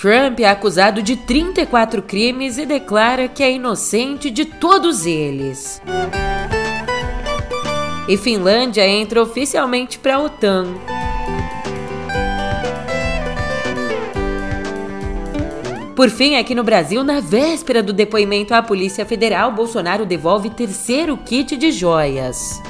Trump é acusado de 34 crimes e declara que é inocente de todos eles. E Finlândia entra oficialmente para a OTAN. Por fim, aqui no Brasil, na véspera do depoimento à Polícia Federal, Bolsonaro devolve terceiro kit de joias.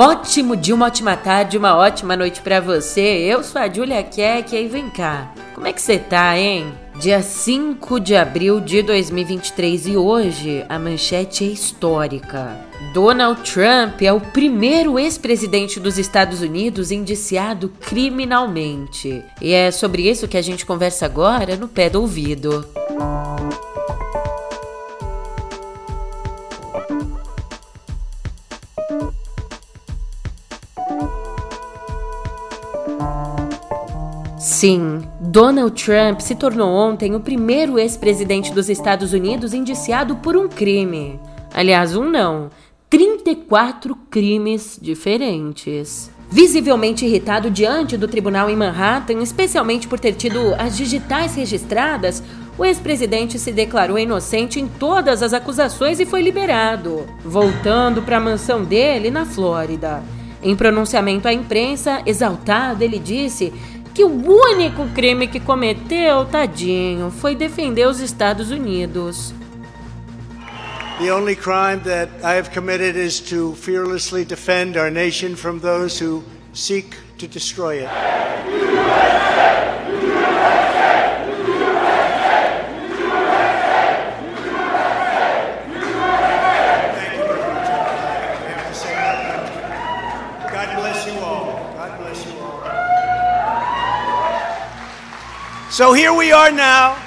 Ótimo dia, uma ótima tarde, uma ótima noite para você. Eu sou a Julia Keck e vem cá. Como é que você tá, hein? Dia 5 de abril de 2023 e hoje a manchete é histórica. Donald Trump é o primeiro ex-presidente dos Estados Unidos indiciado criminalmente. E é sobre isso que a gente conversa agora no pé do ouvido. Sim, Donald Trump se tornou ontem o primeiro ex-presidente dos Estados Unidos indiciado por um crime. Aliás, um não, 34 crimes diferentes. Visivelmente irritado diante do tribunal em Manhattan, especialmente por ter tido as digitais registradas, o ex-presidente se declarou inocente em todas as acusações e foi liberado, voltando para a mansão dele na Flórida. Em pronunciamento à imprensa, exaltado, ele disse que o único crime que cometeu, tadinho, foi defender os Estados Unidos. The only crime that I have committed is to fearlessly defend our nation from those who seek to destroy it. So here we are now.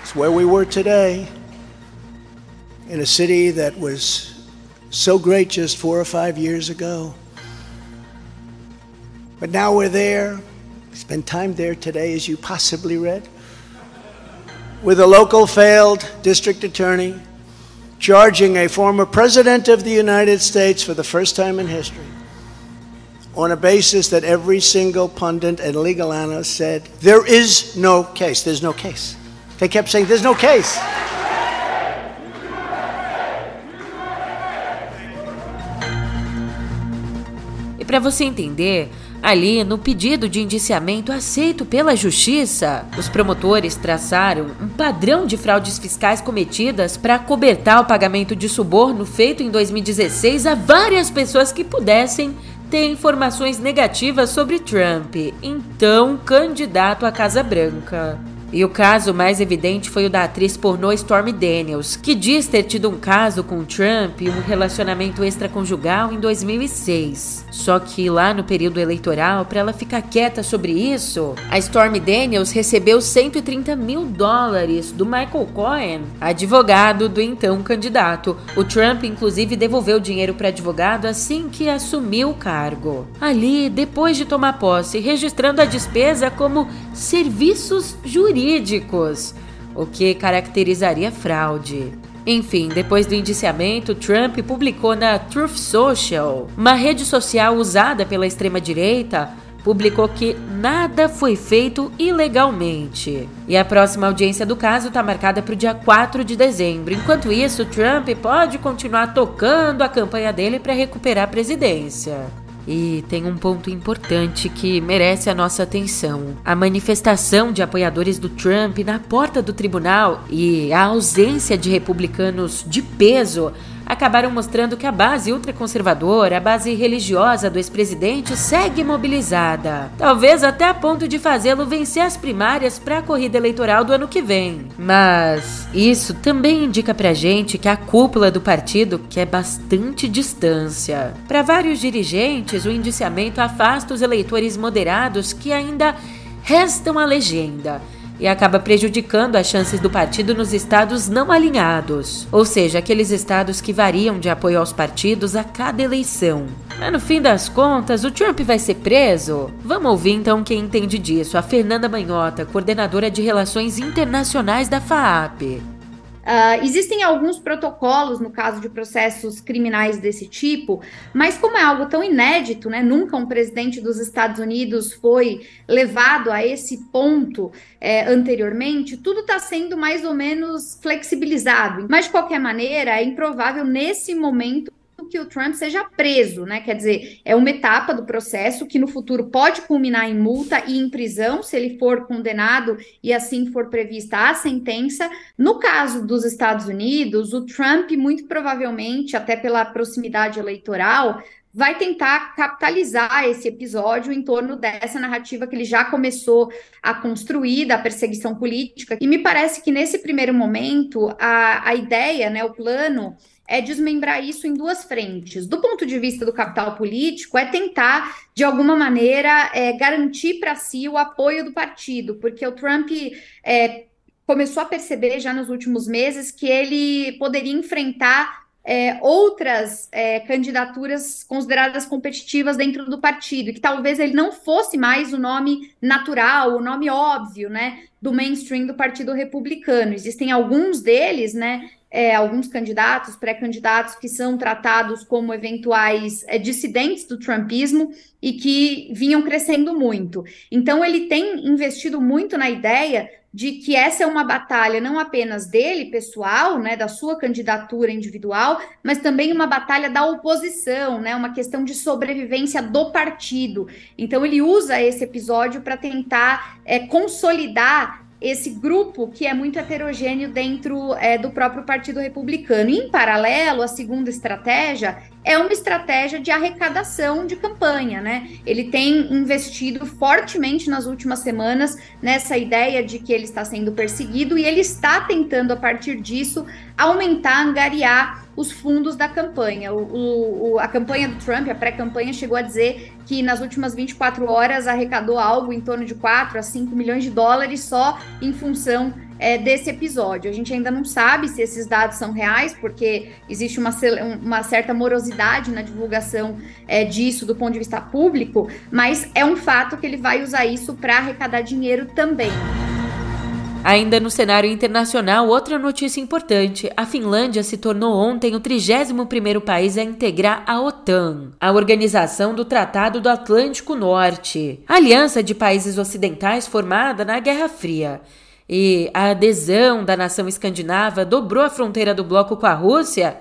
It's where we were today, in a city that was so great just four or five years ago. But now we're there. Spend time there today, as you possibly read, with a local failed district attorney charging a former president of the United States for the first time in history on a basis that every single pundit and legal analyst said there is no case. There's no case. They kept saying there's no case. E para você entender, Ali, no pedido de indiciamento aceito pela Justiça, os promotores traçaram um padrão de fraudes fiscais cometidas para cobertar o pagamento de suborno feito em 2016 a várias pessoas que pudessem ter informações negativas sobre Trump, então candidato à Casa Branca. E o caso mais evidente foi o da atriz pornô Stormy Daniels, que diz ter tido um caso com Trump e um relacionamento extraconjugal em 2006. Só que lá no período eleitoral, para ela ficar quieta sobre isso, a Stormy Daniels recebeu 130 mil dólares do Michael Cohen, advogado do então candidato. O Trump, inclusive, devolveu o dinheiro para advogado assim que assumiu o cargo. Ali, depois de tomar posse, registrando a despesa como serviços jurídicos jurídicos, o que caracterizaria fraude. Enfim, depois do indiciamento, Trump publicou na Truth Social, uma rede social usada pela extrema-direita, publicou que nada foi feito ilegalmente. E a próxima audiência do caso está marcada para o dia 4 de dezembro. Enquanto isso, Trump pode continuar tocando a campanha dele para recuperar a presidência. E tem um ponto importante que merece a nossa atenção: a manifestação de apoiadores do Trump na porta do tribunal e a ausência de republicanos de peso acabaram mostrando que a base ultraconservadora, a base religiosa do ex-presidente, segue mobilizada. Talvez até a ponto de fazê-lo vencer as primárias para a corrida eleitoral do ano que vem. Mas isso também indica pra gente que a cúpula do partido quer bastante distância. Para vários dirigentes, o indiciamento afasta os eleitores moderados que ainda restam à legenda e acaba prejudicando as chances do partido nos estados não alinhados, ou seja, aqueles estados que variam de apoio aos partidos a cada eleição. Mas no fim das contas, o Trump vai ser preso? Vamos ouvir então quem entende disso, a Fernanda Manhota, coordenadora de Relações Internacionais da FAAP. Uh, existem alguns protocolos no caso de processos criminais desse tipo, mas como é algo tão inédito, né? Nunca um presidente dos Estados Unidos foi levado a esse ponto é, anteriormente, tudo está sendo mais ou menos flexibilizado. Mas, de qualquer maneira, é improvável nesse momento que o Trump seja preso, né? Quer dizer, é uma etapa do processo que no futuro pode culminar em multa e em prisão, se ele for condenado e assim for prevista a sentença. No caso dos Estados Unidos, o Trump, muito provavelmente, até pela proximidade eleitoral, vai tentar capitalizar esse episódio em torno dessa narrativa que ele já começou a construir da perseguição política. E me parece que nesse primeiro momento a, a ideia, né, o plano é desmembrar isso em duas frentes. Do ponto de vista do capital político, é tentar, de alguma maneira, é, garantir para si o apoio do partido, porque o Trump é, começou a perceber já nos últimos meses que ele poderia enfrentar é, outras é, candidaturas consideradas competitivas dentro do partido, que talvez ele não fosse mais o nome natural, o nome óbvio, né, do mainstream do Partido Republicano. Existem alguns deles, né, é, alguns candidatos, pré-candidatos, que são tratados como eventuais é, dissidentes do trumpismo e que vinham crescendo muito. Então, ele tem investido muito na ideia de que essa é uma batalha não apenas dele, pessoal, né, da sua candidatura individual, mas também uma batalha da oposição, né, uma questão de sobrevivência do partido. Então, ele usa esse episódio para tentar é, consolidar esse grupo que é muito heterogêneo dentro é, do próprio Partido Republicano. em paralelo, a segunda estratégia é uma estratégia de arrecadação de campanha, né? Ele tem investido fortemente nas últimas semanas nessa ideia de que ele está sendo perseguido e ele está tentando, a partir disso, aumentar, angariar os fundos da campanha. O, o, a campanha do Trump, a pré-campanha, chegou a dizer que nas últimas 24 horas arrecadou algo em torno de 4 a 5 milhões de dólares só em função é, desse episódio. A gente ainda não sabe se esses dados são reais, porque existe uma, uma certa morosidade na divulgação é, disso do ponto de vista público, mas é um fato que ele vai usar isso para arrecadar dinheiro também. Ainda no cenário internacional, outra notícia importante: a Finlândia se tornou ontem o 31º país a integrar a OTAN, a Organização do Tratado do Atlântico Norte, aliança de países ocidentais formada na Guerra Fria e a adesão da nação escandinava dobrou a fronteira do bloco com a Rússia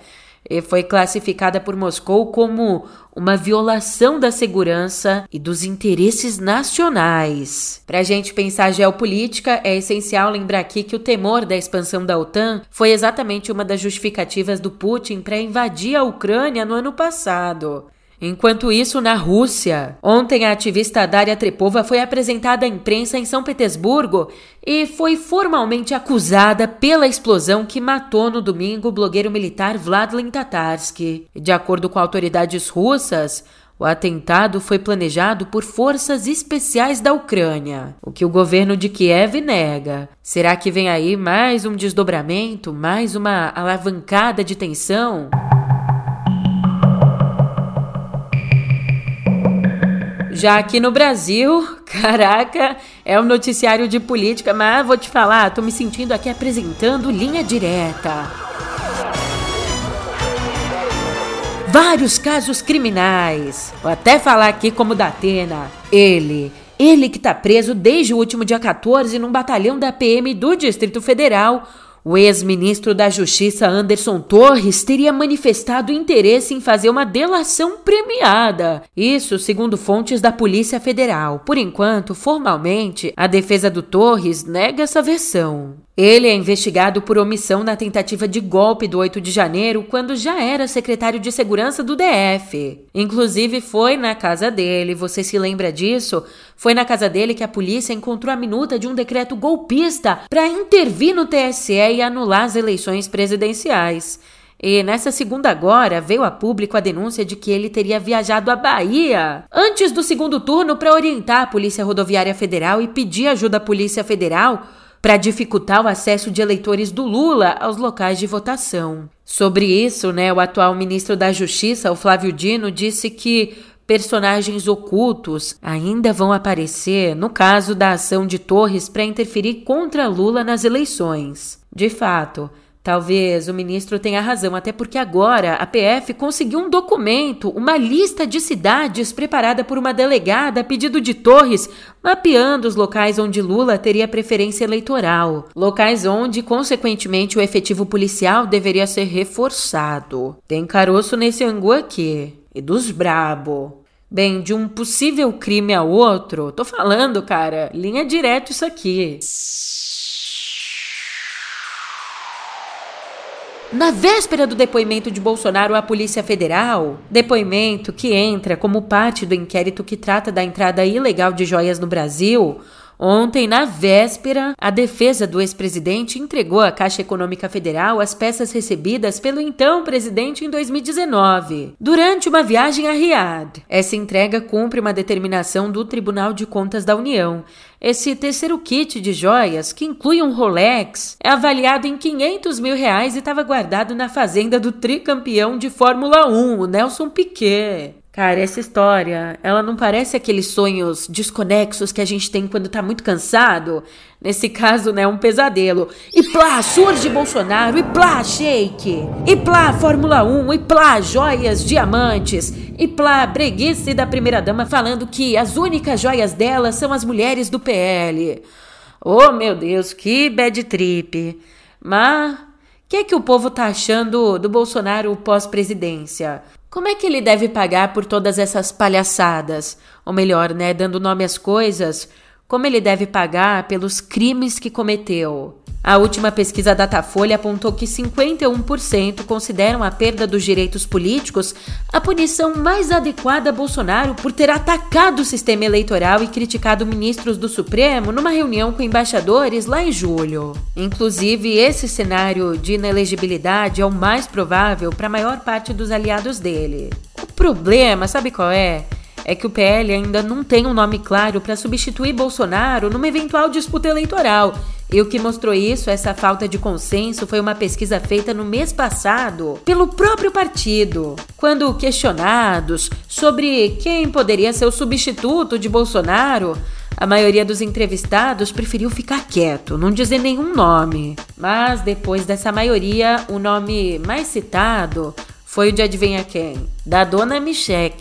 e foi classificada por Moscou como uma violação da segurança e dos interesses nacionais. Para a gente pensar geopolítica, é essencial lembrar aqui que o temor da expansão da OTAN foi exatamente uma das justificativas do Putin para invadir a Ucrânia no ano passado. Enquanto isso, na Rússia, ontem a ativista Daria Trepova foi apresentada à imprensa em São Petersburgo e foi formalmente acusada pela explosão que matou no domingo o blogueiro militar Vladimir Tatarsky. De acordo com autoridades russas, o atentado foi planejado por forças especiais da Ucrânia, o que o governo de Kiev nega. Será que vem aí mais um desdobramento, mais uma alavancada de tensão? Já aqui no Brasil, caraca, é um noticiário de política, mas vou te falar, tô me sentindo aqui apresentando linha direta. Vários casos criminais. Vou até falar aqui como da Atena. Ele, ele que tá preso desde o último dia 14 num batalhão da PM do Distrito Federal o ex-ministro da Justiça Anderson Torres teria manifestado interesse em fazer uma delação premiada. Isso segundo fontes da Polícia Federal. Por enquanto, formalmente, a defesa do Torres nega essa versão. Ele é investigado por omissão na tentativa de golpe do 8 de janeiro, quando já era secretário de segurança do DF. Inclusive, foi na casa dele, você se lembra disso? Foi na casa dele que a polícia encontrou a minuta de um decreto golpista para intervir no TSE e anular as eleições presidenciais. E nessa segunda agora veio a público a denúncia de que ele teria viajado à Bahia antes do segundo turno para orientar a Polícia Rodoviária Federal e pedir ajuda à Polícia Federal para dificultar o acesso de eleitores do Lula aos locais de votação. Sobre isso, né, o atual ministro da Justiça, o Flávio Dino, disse que personagens ocultos ainda vão aparecer no caso da ação de Torres para interferir contra Lula nas eleições. De fato, Talvez o ministro tenha razão, até porque agora a PF conseguiu um documento, uma lista de cidades preparada por uma delegada a pedido de Torres, mapeando os locais onde Lula teria preferência eleitoral. Locais onde, consequentemente, o efetivo policial deveria ser reforçado. Tem caroço nesse angu aqui. E dos brabo. Bem, de um possível crime a outro, tô falando, cara, linha direto isso aqui. Na véspera do depoimento de Bolsonaro à Polícia Federal, depoimento que entra como parte do inquérito que trata da entrada ilegal de joias no Brasil, Ontem, na véspera, a defesa do ex-presidente entregou à Caixa Econômica Federal as peças recebidas pelo então presidente em 2019, durante uma viagem a Riad. Essa entrega cumpre uma determinação do Tribunal de Contas da União. Esse terceiro kit de joias, que inclui um Rolex, é avaliado em 500 mil reais e estava guardado na fazenda do tricampeão de Fórmula 1, o Nelson Piquet. Cara, essa história, ela não parece aqueles sonhos desconexos que a gente tem quando tá muito cansado? Nesse caso, né, um pesadelo. E plá, surge Bolsonaro, e plá, shake, e plá, Fórmula 1, e plá, joias, diamantes, e plá, breguice da primeira-dama falando que as únicas joias dela são as mulheres do PL. Oh, meu Deus, que bad trip. Mas, o que é que o povo tá achando do Bolsonaro pós-presidência? Como é que ele deve pagar por todas essas palhaçadas? Ou melhor, né, dando nome às coisas, como ele deve pagar pelos crimes que cometeu? A última pesquisa Datafolha apontou que 51% consideram a perda dos direitos políticos a punição mais adequada a Bolsonaro por ter atacado o sistema eleitoral e criticado ministros do Supremo numa reunião com embaixadores lá em julho. Inclusive, esse cenário de inelegibilidade é o mais provável para a maior parte dos aliados dele. O problema, sabe qual é? é que o PL ainda não tem um nome claro para substituir Bolsonaro numa eventual disputa eleitoral e o que mostrou isso, essa falta de consenso, foi uma pesquisa feita no mês passado pelo próprio partido. Quando questionados sobre quem poderia ser o substituto de Bolsonaro, a maioria dos entrevistados preferiu ficar quieto, não dizer nenhum nome. Mas depois dessa maioria, o nome mais citado foi o de adivinha quem? Da dona Michelle.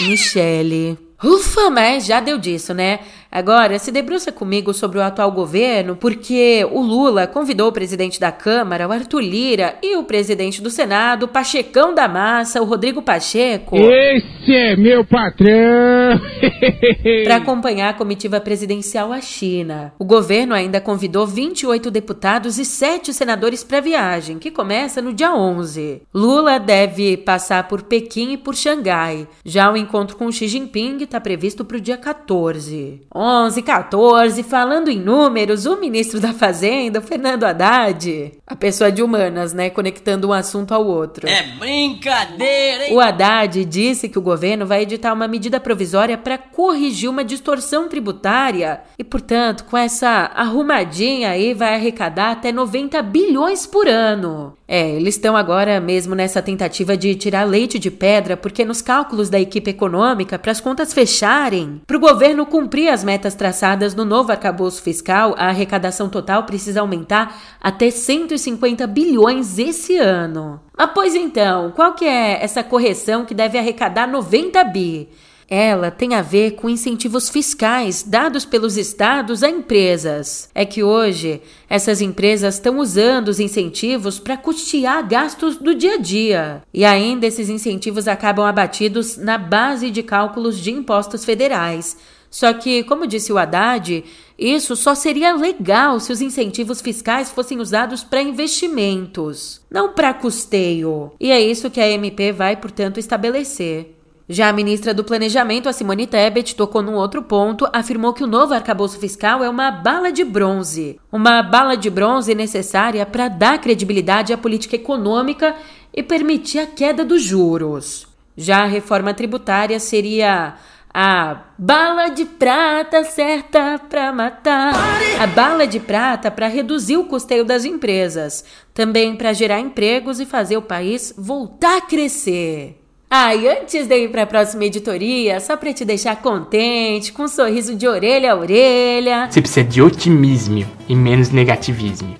Michele. Ufa, mas já deu disso, né? Agora, se debruça comigo sobre o atual governo, porque o Lula convidou o presidente da Câmara, o Arthur Lira, e o presidente do Senado, o Pachecão da Massa, o Rodrigo Pacheco. Esse é meu patrão! para acompanhar a comitiva presidencial à China. O governo ainda convidou 28 deputados e 7 senadores para a viagem, que começa no dia 11. Lula deve passar por Pequim e por Xangai. Já o encontro com Xi Jinping está previsto para o dia 14. 11, 14, falando em números, o ministro da Fazenda, Fernando Haddad, a pessoa de humanas, né, conectando um assunto ao outro. É brincadeira, hein? O Haddad disse que o governo vai editar uma medida provisória para corrigir uma distorção tributária e, portanto, com essa arrumadinha aí vai arrecadar até 90 bilhões por ano. É, eles estão agora mesmo nessa tentativa de tirar leite de pedra, porque nos cálculos da equipe econômica, para as contas fecharem, para o governo cumprir as metas traçadas no novo arcabouço fiscal, a arrecadação total precisa aumentar até 150 bilhões esse ano. Mas pois então, qual que é essa correção que deve arrecadar 90 bi? Ela tem a ver com incentivos fiscais dados pelos estados a empresas. É que hoje essas empresas estão usando os incentivos para custear gastos do dia a dia. E ainda esses incentivos acabam abatidos na base de cálculos de impostos federais. Só que, como disse o Haddad, isso só seria legal se os incentivos fiscais fossem usados para investimentos, não para custeio. E é isso que a MP vai, portanto, estabelecer. Já a ministra do Planejamento, a Simone Tebet, tocou num outro ponto, afirmou que o novo arcabouço fiscal é uma bala de bronze. Uma bala de bronze necessária para dar credibilidade à política econômica e permitir a queda dos juros. Já a reforma tributária seria A bala de prata certa para matar. A bala de prata para reduzir o custeio das empresas, também para gerar empregos e fazer o país voltar a crescer. Ah, e antes de ir para a próxima editoria, só para te deixar contente, com um sorriso de orelha a orelha. Você precisa de otimismo e menos negativismo.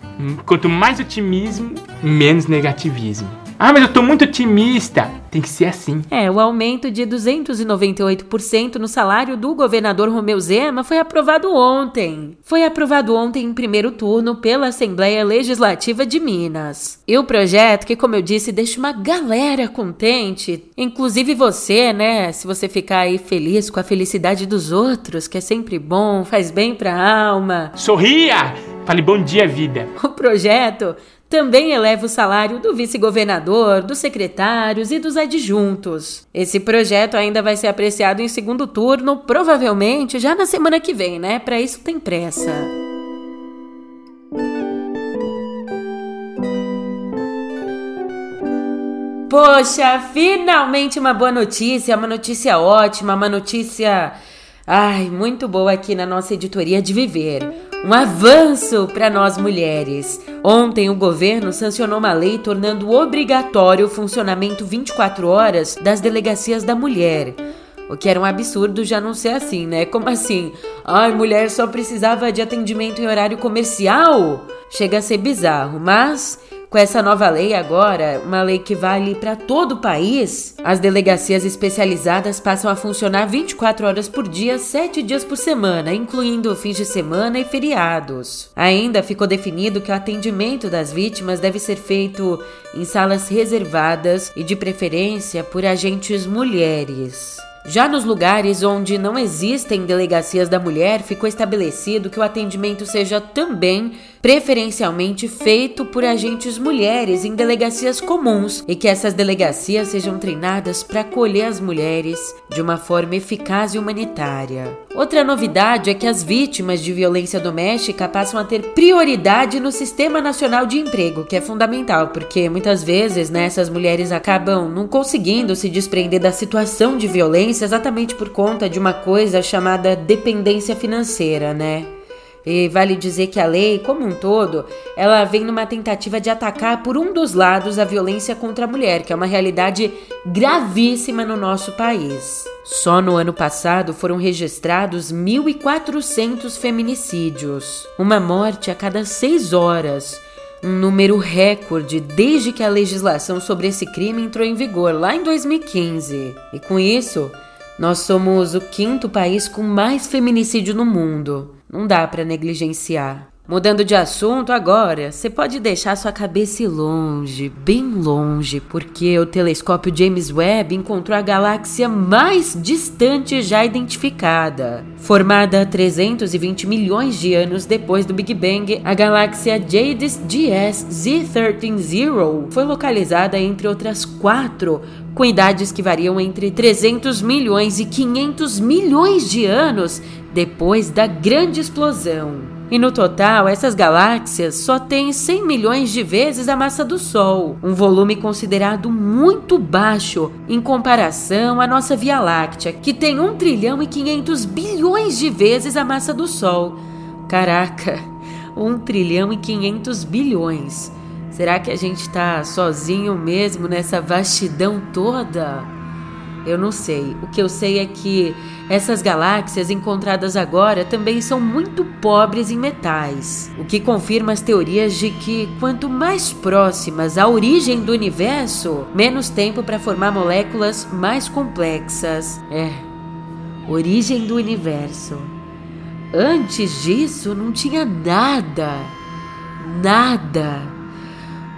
Quanto mais otimismo, menos negativismo. Ah, mas eu tô muito otimista. Tem que ser assim. É, o aumento de 298% no salário do governador Romeu Zema foi aprovado ontem. Foi aprovado ontem em primeiro turno pela Assembleia Legislativa de Minas. E o projeto, que como eu disse, deixa uma galera contente, inclusive você, né? Se você ficar aí feliz com a felicidade dos outros, que é sempre bom, faz bem pra alma. Sorria! Fale bom dia, vida. O projeto também eleva o salário do vice-governador, dos secretários e dos adjuntos. Esse projeto ainda vai ser apreciado em segundo turno, provavelmente já na semana que vem, né? Para isso tem pressa. Poxa, finalmente uma boa notícia, uma notícia ótima, uma notícia, ai, muito boa aqui na nossa editoria de Viver. Um avanço para nós mulheres. Ontem, o governo sancionou uma lei tornando obrigatório o funcionamento 24 horas das delegacias da mulher. O que era um absurdo já não ser assim, né? Como assim? Ai, mulher só precisava de atendimento em horário comercial? Chega a ser bizarro, mas com essa nova lei agora, uma lei que vale para todo o país, as delegacias especializadas passam a funcionar 24 horas por dia, 7 dias por semana, incluindo fins de semana e feriados. Ainda ficou definido que o atendimento das vítimas deve ser feito em salas reservadas e de preferência por agentes mulheres. Já nos lugares onde não existem delegacias da mulher, ficou estabelecido que o atendimento seja também preferencialmente feito por agentes mulheres em delegacias comuns e que essas delegacias sejam treinadas para acolher as mulheres de uma forma eficaz e humanitária. Outra novidade é que as vítimas de violência doméstica passam a ter prioridade no Sistema Nacional de Emprego, que é fundamental, porque muitas vezes né, essas mulheres acabam não conseguindo se desprender da situação de violência exatamente por conta de uma coisa chamada dependência financeira, né? E vale dizer que a lei, como um todo, ela vem numa tentativa de atacar por um dos lados a violência contra a mulher, que é uma realidade gravíssima no nosso país. Só no ano passado foram registrados 1.400 feminicídios, uma morte a cada seis horas. Um número recorde desde que a legislação sobre esse crime entrou em vigor lá em 2015. E com isso, nós somos o quinto país com mais feminicídio no mundo. Não dá para negligenciar. Mudando de assunto agora, você pode deixar sua cabeça longe, bem longe, porque o telescópio James Webb encontrou a galáxia mais distante já identificada. Formada 320 milhões de anos depois do Big Bang, a galáxia Jades GS Z130 foi localizada entre outras quatro com idades que variam entre 300 milhões e 500 milhões de anos depois da grande explosão. E no total, essas galáxias só têm 100 milhões de vezes a massa do Sol, um volume considerado muito baixo em comparação à nossa Via Láctea, que tem 1 trilhão e 500 bilhões de vezes a massa do Sol. Caraca, 1 trilhão e 500 bilhões. Será que a gente está sozinho mesmo nessa vastidão toda? Eu não sei. O que eu sei é que essas galáxias encontradas agora também são muito pobres em metais, o que confirma as teorias de que quanto mais próximas à origem do universo, menos tempo para formar moléculas mais complexas. É. Origem do universo. Antes disso não tinha nada. Nada.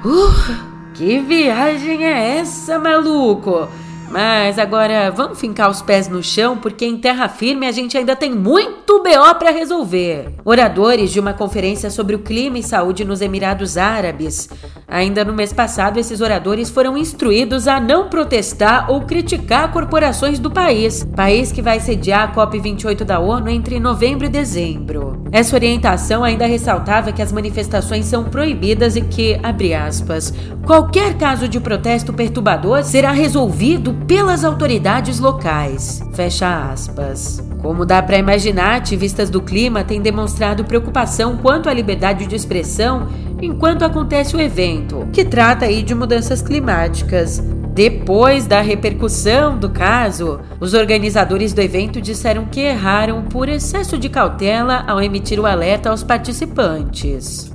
Uh, que viagem é essa, maluco? Mas agora vamos fincar os pés no chão, porque em terra firme a gente ainda tem muito BO para resolver. Oradores de uma conferência sobre o clima e saúde nos Emirados Árabes. Ainda no mês passado, esses oradores foram instruídos a não protestar ou criticar corporações do país, país que vai sediar a COP28 da ONU entre novembro e dezembro. Essa orientação ainda ressaltava que as manifestações são proibidas e que, abre aspas, qualquer caso de protesto perturbador será resolvido pelas autoridades locais. Fecha aspas. Como dá para imaginar, ativistas do clima têm demonstrado preocupação quanto à liberdade de expressão enquanto acontece o evento, que trata aí de mudanças climáticas. Depois da repercussão do caso, os organizadores do evento disseram que erraram por excesso de cautela ao emitir o alerta aos participantes.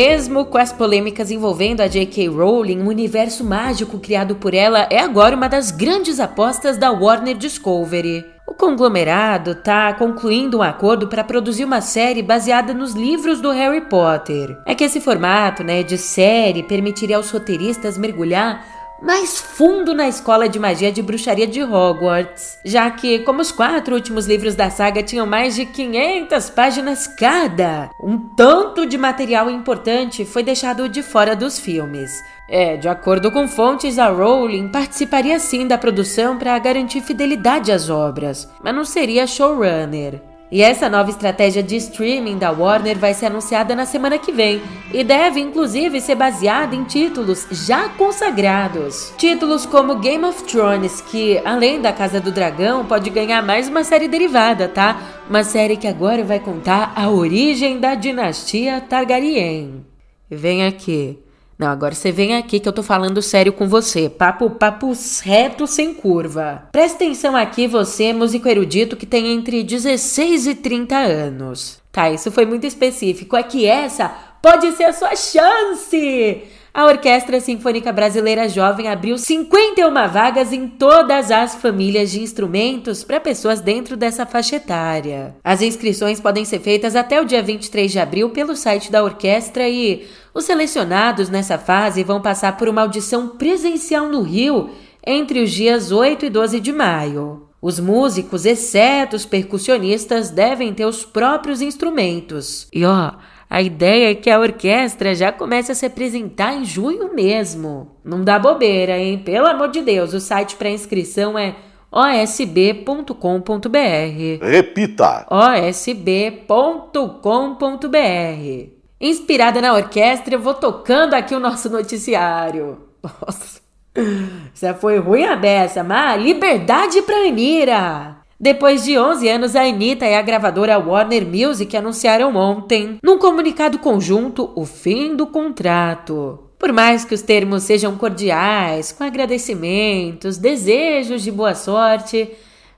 Mesmo com as polêmicas envolvendo a J.K. Rowling, o universo mágico criado por ela é agora uma das grandes apostas da Warner Discovery. O conglomerado está concluindo um acordo para produzir uma série baseada nos livros do Harry Potter. É que esse formato, né, de série permitiria aos roteiristas mergulhar mais fundo na escola de magia de bruxaria de Hogwarts, já que, como os quatro últimos livros da saga tinham mais de 500 páginas cada, um tanto de material importante foi deixado de fora dos filmes. É, de acordo com fontes, a Rowling participaria sim da produção para garantir fidelidade às obras, mas não seria showrunner. E essa nova estratégia de streaming da Warner vai ser anunciada na semana que vem e deve inclusive ser baseada em títulos já consagrados. Títulos como Game of Thrones, que além da Casa do Dragão pode ganhar mais uma série derivada, tá? Uma série que agora vai contar a origem da dinastia Targaryen. Vem aqui. Não, agora você vem aqui que eu tô falando sério com você. Papo, papo reto sem curva. Presta atenção aqui, você, músico erudito que tem entre 16 e 30 anos. Tá, isso foi muito específico. É que essa pode ser a sua chance! A Orquestra Sinfônica Brasileira Jovem abriu 51 vagas em todas as famílias de instrumentos para pessoas dentro dessa faixa etária. As inscrições podem ser feitas até o dia 23 de abril pelo site da orquestra e os selecionados nessa fase vão passar por uma audição presencial no Rio entre os dias 8 e 12 de maio. Os músicos, exceto os percussionistas, devem ter os próprios instrumentos. E ó, a ideia é que a orquestra já comece a se apresentar em junho mesmo. Não dá bobeira, hein? Pelo amor de Deus, o site para inscrição é osb.com.br. Repita: osb.com.br. Inspirada na orquestra, eu vou tocando aqui o nosso noticiário. Nossa, já foi ruim a beça, mas liberdade pra Anira! Depois de 11 anos, a Anitta e a gravadora Warner Music anunciaram ontem, num comunicado conjunto, o fim do contrato. Por mais que os termos sejam cordiais, com agradecimentos, desejos de boa sorte,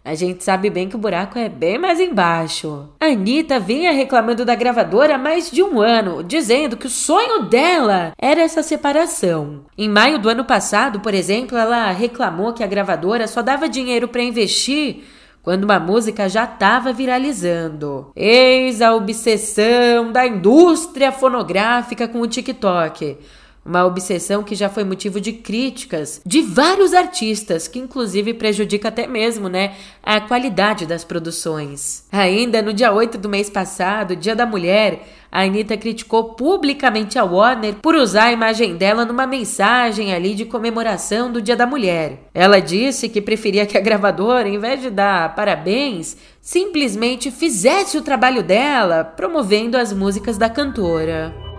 a gente sabe bem que o buraco é bem mais embaixo. A Anitta vinha reclamando da gravadora há mais de um ano, dizendo que o sonho dela era essa separação. Em maio do ano passado, por exemplo, ela reclamou que a gravadora só dava dinheiro para investir quando uma música já estava viralizando. Eis a obsessão da indústria fonográfica com o TikTok. Uma obsessão que já foi motivo de críticas de vários artistas, que inclusive prejudica até mesmo, né, a qualidade das produções. Ainda no dia 8 do mês passado, Dia da Mulher, a Anitta criticou publicamente a Warner por usar a imagem dela numa mensagem ali de comemoração do Dia da Mulher. Ela disse que preferia que a gravadora, em vez de dar parabéns, simplesmente fizesse o trabalho dela, promovendo as músicas da cantora.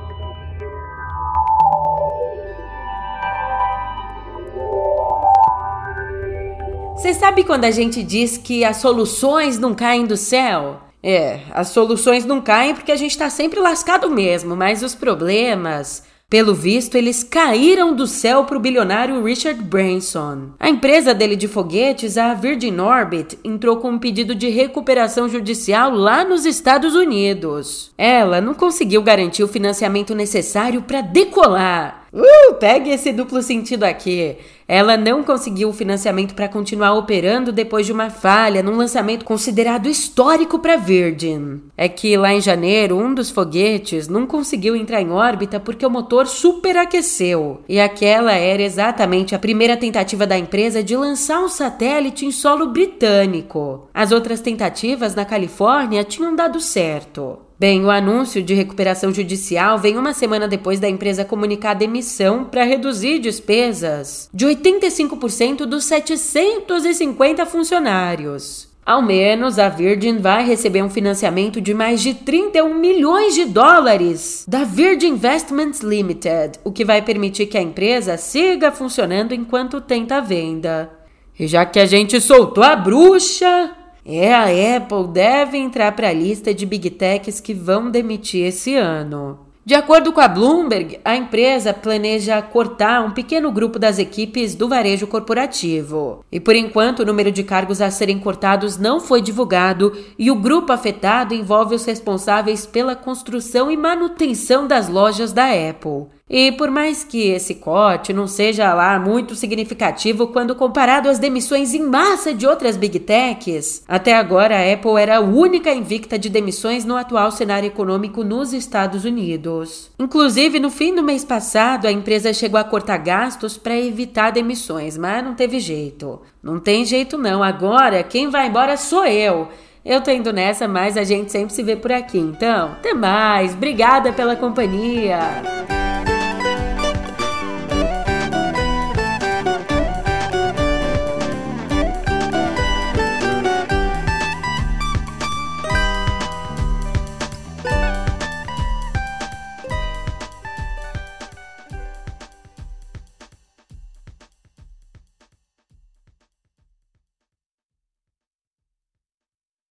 Você sabe quando a gente diz que as soluções não caem do céu? É, as soluções não caem porque a gente tá sempre lascado mesmo, mas os problemas, pelo visto, eles caíram do céu para o bilionário Richard Branson. A empresa dele de foguetes, a Virgin Orbit, entrou com um pedido de recuperação judicial lá nos Estados Unidos. Ela não conseguiu garantir o financiamento necessário para decolar. Uh, pegue esse duplo sentido aqui. Ela não conseguiu o financiamento para continuar operando depois de uma falha num lançamento considerado histórico para Virgin. É que lá em janeiro, um dos foguetes não conseguiu entrar em órbita porque o motor superaqueceu. E aquela era exatamente a primeira tentativa da empresa de lançar um satélite em solo britânico. As outras tentativas na Califórnia tinham dado certo. Bem, o anúncio de recuperação judicial vem uma semana depois da empresa comunicar demissão para reduzir despesas de 85% dos 750 funcionários. Ao menos a Virgin vai receber um financiamento de mais de 31 milhões de dólares da Virgin Investments Limited, o que vai permitir que a empresa siga funcionando enquanto tenta a venda. E já que a gente soltou a bruxa, é, a Apple deve entrar para a lista de big techs que vão demitir esse ano. De acordo com a Bloomberg, a empresa planeja cortar um pequeno grupo das equipes do varejo corporativo. E por enquanto, o número de cargos a serem cortados não foi divulgado e o grupo afetado envolve os responsáveis pela construção e manutenção das lojas da Apple. E por mais que esse corte não seja lá muito significativo quando comparado às demissões em massa de outras big techs, até agora a Apple era a única invicta de demissões no atual cenário econômico nos Estados Unidos. Inclusive, no fim do mês passado, a empresa chegou a cortar gastos para evitar demissões, mas não teve jeito. Não tem jeito não, agora quem vai embora sou eu. Eu tô indo nessa, mas a gente sempre se vê por aqui. Então, até mais. Obrigada pela companhia.